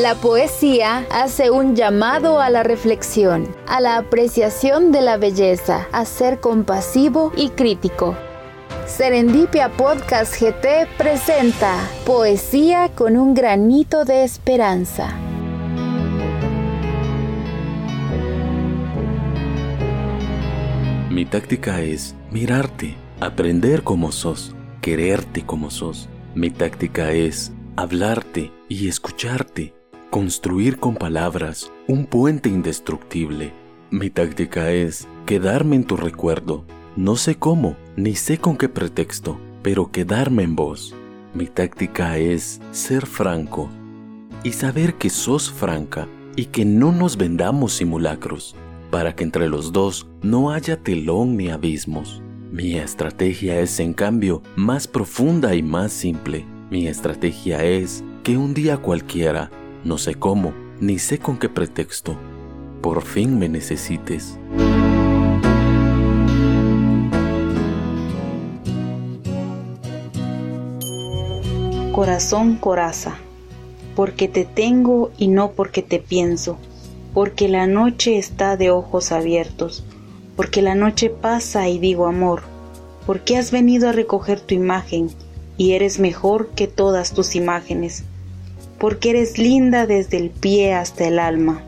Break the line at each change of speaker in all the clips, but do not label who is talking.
La poesía hace un llamado a la reflexión, a la apreciación de la belleza, a ser compasivo y crítico. Serendipia Podcast GT presenta Poesía con un granito de esperanza.
Mi táctica es mirarte, aprender como sos, quererte como sos. Mi táctica es hablarte y escucharte construir con palabras un puente indestructible. Mi táctica es quedarme en tu recuerdo. No sé cómo, ni sé con qué pretexto, pero quedarme en vos. Mi táctica es ser franco y saber que sos franca y que no nos vendamos simulacros, para que entre los dos no haya telón ni abismos. Mi estrategia es, en cambio, más profunda y más simple. Mi estrategia es que un día cualquiera no sé cómo, ni sé con qué pretexto. Por fin me necesites.
Corazón coraza, porque te tengo y no porque te pienso, porque la noche está de ojos abiertos, porque la noche pasa y digo amor, porque has venido a recoger tu imagen. Y eres mejor que todas tus imágenes porque eres linda desde el pie hasta el alma,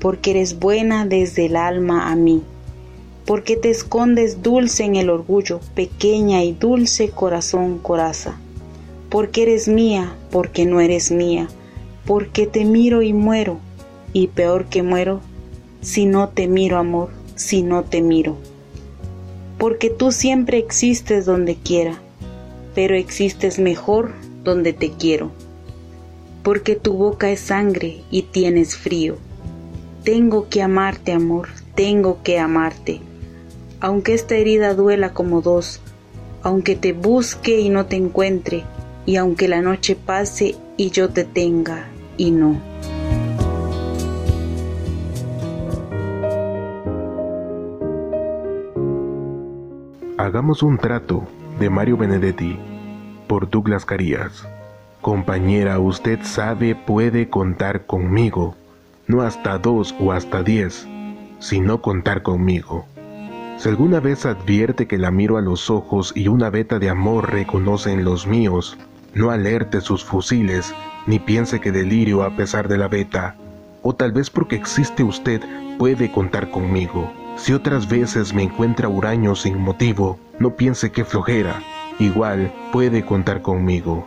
porque eres buena desde el alma a mí, porque te escondes dulce en el orgullo, pequeña y dulce corazón coraza, porque eres mía, porque no eres mía, porque te miro y muero, y peor que muero, si no te miro amor, si no te miro. Porque tú siempre existes donde quiera, pero existes mejor donde te quiero porque tu boca es sangre y tienes frío. Tengo que amarte, amor, tengo que amarte. Aunque esta herida duela como dos, aunque te busque y no te encuentre, y aunque la noche pase y yo te tenga y no.
Hagamos un trato de Mario Benedetti por Douglas Carías. Compañera, usted sabe puede contar conmigo, no hasta dos o hasta diez, sino contar conmigo. Si alguna vez advierte que la miro a los ojos y una veta de amor reconoce en los míos, no alerte sus fusiles, ni piense que delirio a pesar de la veta, o tal vez porque existe usted puede contar conmigo. Si otras veces me encuentra huraño sin motivo, no piense que flojera, igual puede contar conmigo.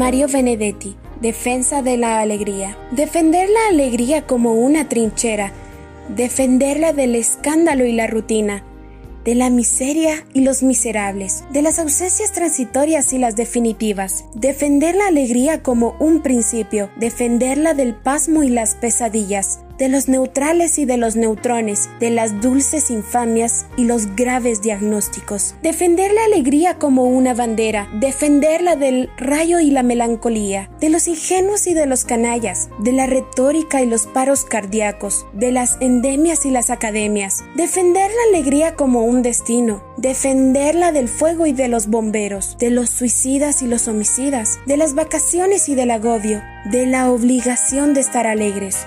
Mario Benedetti, Defensa de la Alegría. Defender la alegría como una trinchera, defenderla del escándalo y la rutina, de la miseria y los miserables, de las ausencias transitorias y las definitivas, defender la alegría como un principio, defenderla del pasmo y las pesadillas, de los neutrales y de los neutrones, de las dulces infamias y los graves diagnósticos. Defender la alegría como una bandera, defenderla del rayo y la melancolía, de los ingenuos y de los canallas, de la retórica y los paros cardíacos, de las endemias y las academias. Defender la alegría como un destino, defenderla del fuego y de los bomberos, de los suicidas y los homicidas, de las vacaciones y del agobio, de la obligación de estar alegres,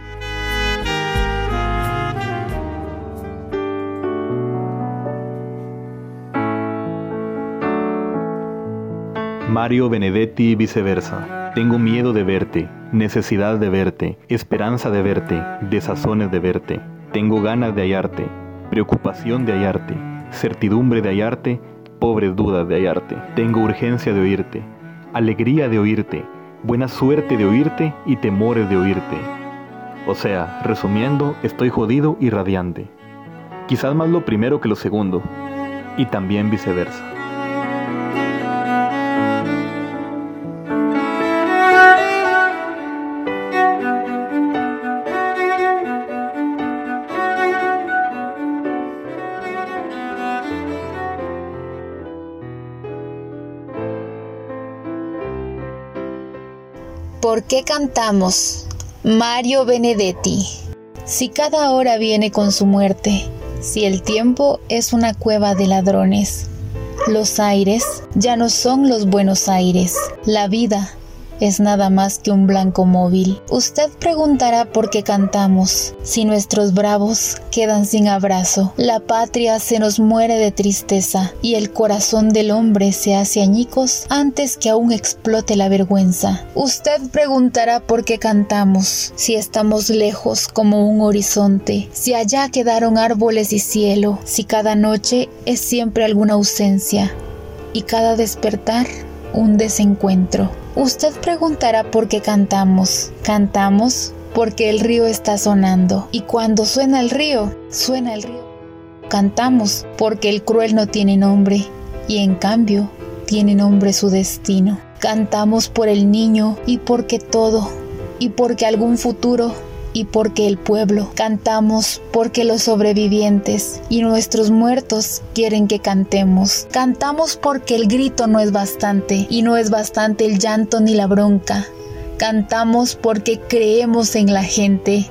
Mario Benedetti viceversa. Tengo miedo de verte, necesidad de verte, esperanza de verte, desazones de verte. Tengo ganas de hallarte, preocupación de hallarte, certidumbre de hallarte, pobres dudas de hallarte. Tengo urgencia de oírte, alegría de oírte, buena suerte de oírte y temores de oírte. O sea, resumiendo, estoy jodido y radiante. Quizás más lo primero que lo segundo, y también viceversa.
¿Por qué cantamos? Mario Benedetti. Si cada hora viene con su muerte, si el tiempo es una cueva de ladrones, los aires ya no son los buenos aires, la vida es nada más que un blanco móvil. Usted preguntará por qué cantamos, si nuestros bravos quedan sin abrazo, la patria se nos muere de tristeza y el corazón del hombre se hace añicos antes que aún explote la vergüenza. Usted preguntará por qué cantamos, si estamos lejos como un horizonte, si allá quedaron árboles y cielo, si cada noche es siempre alguna ausencia y cada despertar un desencuentro. Usted preguntará por qué cantamos. Cantamos porque el río está sonando y cuando suena el río, suena el río. Cantamos porque el cruel no tiene nombre y en cambio tiene nombre su destino. Cantamos por el niño y porque todo y porque algún futuro y porque el pueblo. Cantamos porque los sobrevivientes y nuestros muertos quieren que cantemos. Cantamos porque el grito no es bastante y no es bastante el llanto ni la bronca. Cantamos porque creemos en la gente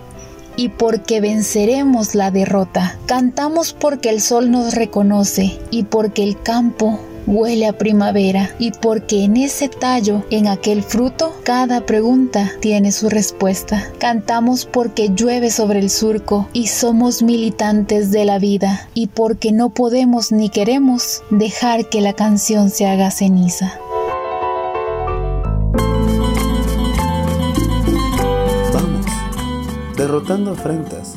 y porque venceremos la derrota. Cantamos porque el sol nos reconoce y porque el campo huele a primavera y porque en ese tallo, en aquel fruto, cada pregunta tiene su respuesta. Cantamos porque llueve sobre el surco y somos militantes de la vida y porque no podemos ni queremos dejar que la canción se haga ceniza.
Vamos, derrotando afrentas.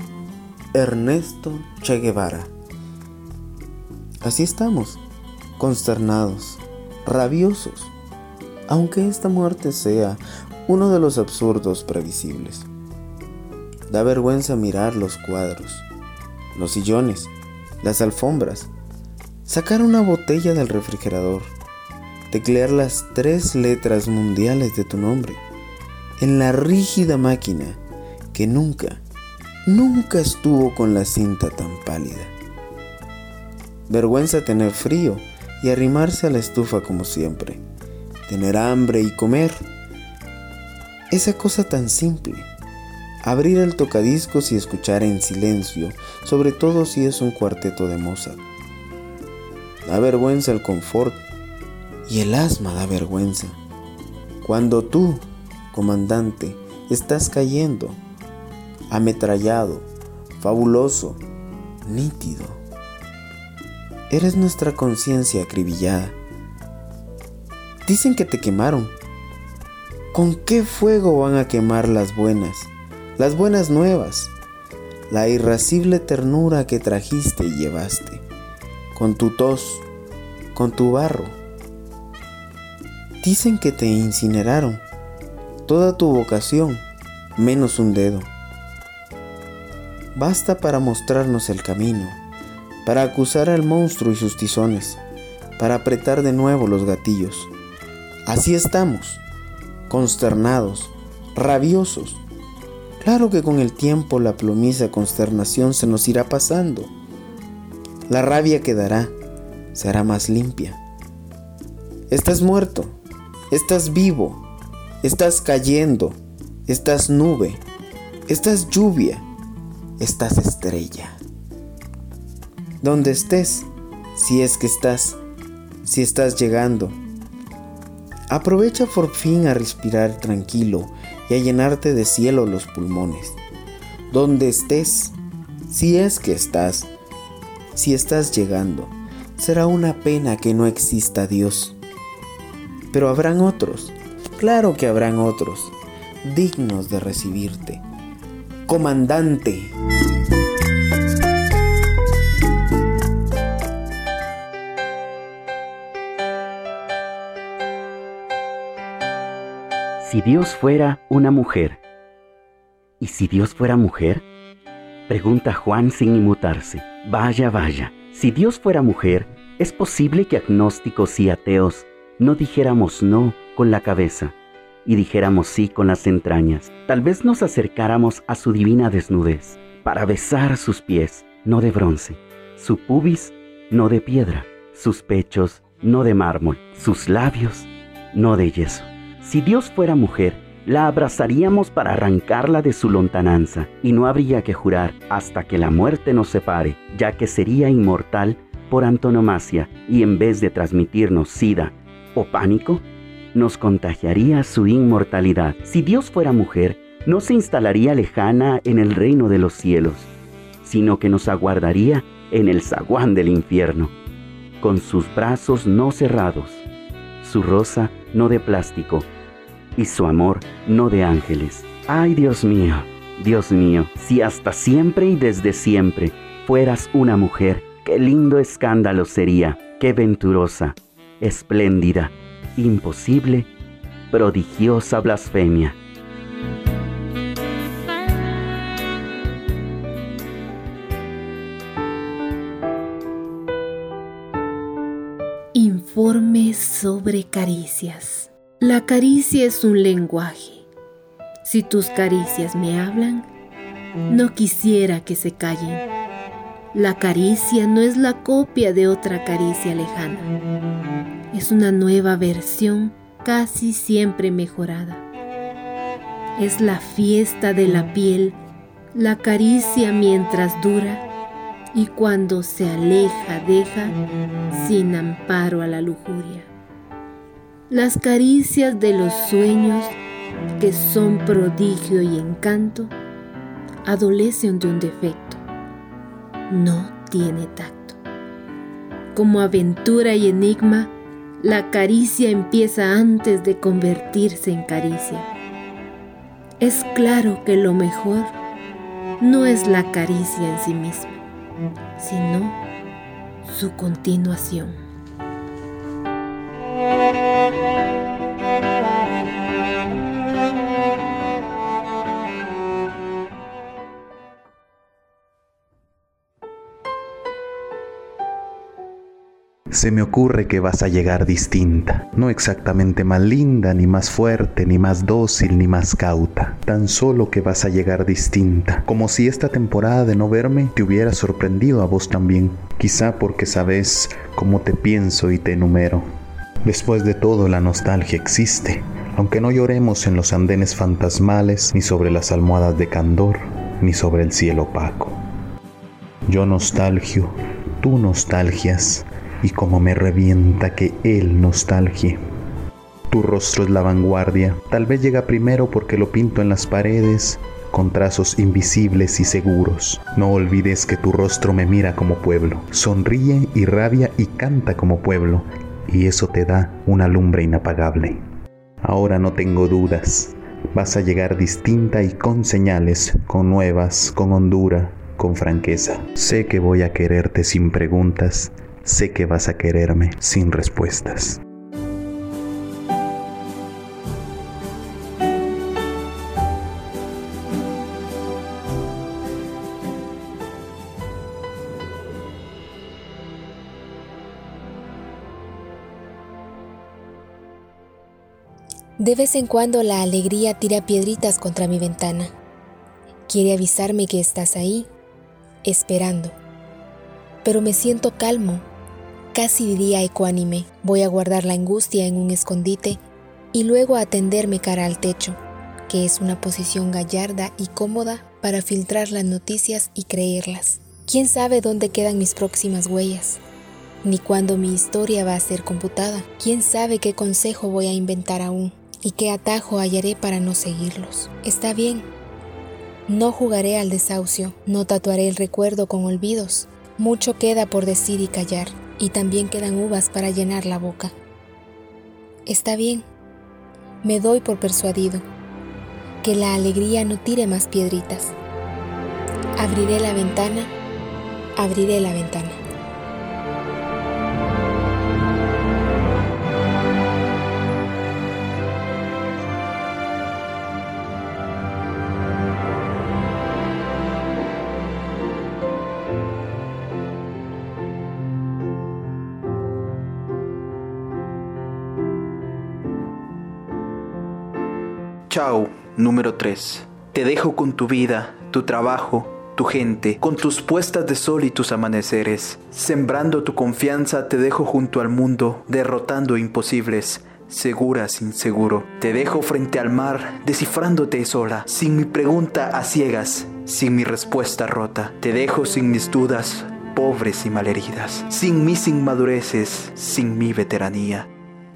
Ernesto Che Guevara. Así estamos consternados, rabiosos, aunque esta muerte sea uno de los absurdos previsibles. Da vergüenza mirar los cuadros, los sillones, las alfombras, sacar una botella del refrigerador, teclear las tres letras mundiales de tu nombre en la rígida máquina que nunca, nunca estuvo con la cinta tan pálida. Vergüenza tener frío y arrimarse a la estufa como siempre, tener hambre y comer. Esa cosa tan simple, abrir el tocadiscos y escuchar en silencio, sobre todo si es un cuarteto de Mozart. Da vergüenza el confort y el asma da vergüenza. Cuando tú, comandante, estás cayendo, ametrallado, fabuloso, nítido Eres nuestra conciencia acribillada. Dicen que te quemaron. ¿Con qué fuego van a quemar las buenas, las buenas nuevas, la irascible ternura que trajiste y llevaste, con tu tos, con tu barro? Dicen que te incineraron, toda tu vocación, menos un dedo. Basta para mostrarnos el camino para acusar al monstruo y sus tizones, para apretar de nuevo los gatillos. Así estamos, consternados, rabiosos. Claro que con el tiempo la plomiza consternación se nos irá pasando. La rabia quedará, será más limpia. Estás muerto, estás vivo, estás cayendo, estás nube, estás lluvia, estás estrella donde estés, si es que estás, si estás llegando. Aprovecha por fin a respirar tranquilo y a llenarte de cielo los pulmones. Donde estés, si es que estás, si estás llegando, será una pena que no exista Dios. Pero habrán otros, claro que habrán otros, dignos de recibirte. Comandante.
Si Dios fuera una mujer, ¿y si Dios fuera mujer? Pregunta Juan sin inmutarse. Vaya, vaya, si Dios fuera mujer, es posible que agnósticos y ateos no dijéramos no con la cabeza y dijéramos sí con las entrañas. Tal vez nos acercáramos a su divina desnudez para besar sus pies, no de bronce, su pubis, no de piedra, sus pechos, no de mármol, sus labios, no de yeso. Si Dios fuera mujer, la abrazaríamos para arrancarla de su lontananza y no habría que jurar hasta que la muerte nos separe, ya que sería inmortal por antonomasia y en vez de transmitirnos sida o pánico, nos contagiaría su inmortalidad. Si Dios fuera mujer, no se instalaría lejana en el reino de los cielos, sino que nos aguardaría en el zaguán del infierno, con sus brazos no cerrados, su rosa no de plástico, y su amor no de ángeles. Ay Dios mío, Dios mío, si hasta siempre y desde siempre fueras una mujer, qué lindo escándalo sería, qué venturosa, espléndida, imposible, prodigiosa blasfemia.
Sobre caricias. La caricia es un lenguaje. Si tus caricias me hablan, no quisiera que se callen. La caricia no es la copia de otra caricia lejana. Es una nueva versión casi siempre mejorada. Es la fiesta de la piel, la caricia mientras dura y cuando se aleja deja sin amparo a la lujuria las caricias de los sueños que son prodigio y encanto, adolecen de un defecto. No tiene tacto. Como aventura y enigma, la caricia empieza antes de convertirse en caricia. Es claro que lo mejor no es la caricia en sí misma, sino su continuación.
Se me ocurre que vas a llegar distinta, no exactamente más linda, ni más fuerte, ni más dócil, ni más cauta, tan solo que vas a llegar distinta, como si esta temporada de no verme te hubiera sorprendido a vos también, quizá porque sabes cómo te pienso y te enumero. Después de todo, la nostalgia existe, aunque no lloremos en los andenes fantasmales, ni sobre las almohadas de candor, ni sobre el cielo opaco. Yo nostalgio, tú nostalgias, y como me revienta que él nostalgie. Tu rostro es la vanguardia, tal vez llega primero porque lo pinto en las paredes con trazos invisibles y seguros. No olvides que tu rostro me mira como pueblo, sonríe y rabia y canta como pueblo, y eso te da una lumbre inapagable. Ahora no tengo dudas, vas a llegar distinta y con señales, con nuevas, con hondura, con franqueza. Sé que voy a quererte sin preguntas, sé que vas a quererme sin respuestas.
De vez en cuando la alegría tira piedritas contra mi ventana. Quiere avisarme que estás ahí, esperando. Pero me siento calmo casi diría ecuánime. Voy a guardar la angustia en un escondite y luego a tenderme cara al techo, que es una posición gallarda y cómoda para filtrar las noticias y creerlas. ¿Quién sabe dónde quedan mis próximas huellas? Ni cuándo mi historia va a ser computada. ¿Quién sabe qué consejo voy a inventar aún? ¿Y qué atajo hallaré para no seguirlos? Está bien. No jugaré al desahucio, no tatuaré el recuerdo con olvidos. Mucho queda por decir y callar y también quedan uvas para llenar la boca. Está bien, me doy por persuadido. Que la alegría no tire más piedritas. Abriré la ventana, abriré la ventana.
Chao, número 3. Te dejo con tu vida, tu trabajo, tu gente, con tus puestas de sol y tus amaneceres. Sembrando tu confianza te dejo junto al mundo, derrotando imposibles. Segura sin seguro. Te dejo frente al mar, descifrándote sola, sin mi pregunta a ciegas, sin mi respuesta rota. Te dejo sin mis dudas, pobres y malheridas, sin mis inmadureces, sin mi veteranía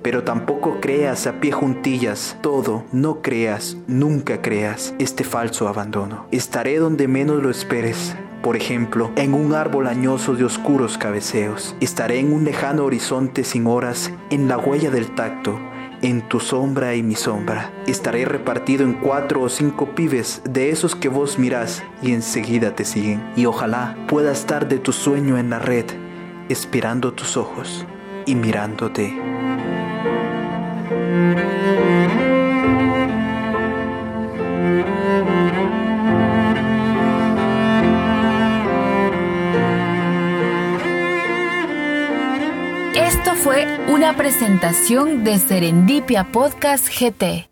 pero tampoco creas a pie juntillas todo, no creas, nunca creas este falso abandono. Estaré donde menos lo esperes. Por ejemplo, en un árbol añoso de oscuros cabeceos. Estaré en un lejano horizonte sin horas, en la huella del tacto, en tu sombra y mi sombra. Estaré repartido en cuatro o cinco pibes de esos que vos mirás y enseguida te siguen. Y ojalá pueda estar de tu sueño en la red, esperando tus ojos y mirándote.
Esto fue una presentación de Serendipia Podcast GT.